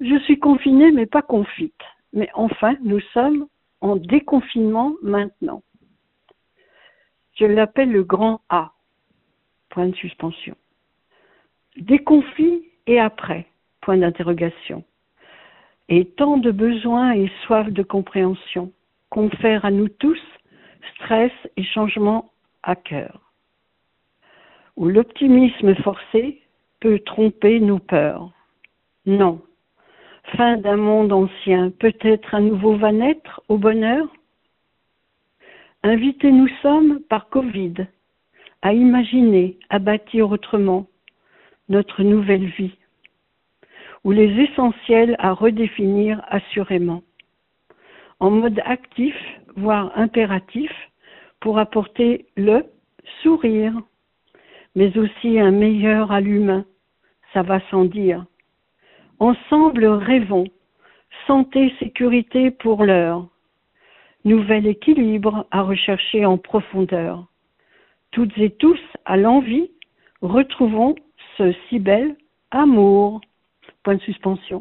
Je suis confinée mais pas confite. Mais enfin, nous sommes en déconfinement maintenant. Je l'appelle le grand A. Point de suspension. Déconfit et après. Point d'interrogation. Et tant de besoins et soif de compréhension confèrent à nous tous stress et changement à cœur. Où l'optimisme forcé peut tromper nos peurs. Non. Fin d'un monde ancien, peut-être un nouveau va naître au bonheur Invités nous sommes par Covid à imaginer, à bâtir autrement notre nouvelle vie, ou les essentiels à redéfinir assurément, en mode actif, voire impératif, pour apporter le sourire, mais aussi un meilleur à l'humain, ça va sans dire. Ensemble rêvons, santé, sécurité pour l'heure, nouvel équilibre à rechercher en profondeur. Toutes et tous, à l'envie, retrouvons ce si bel amour. Point de suspension.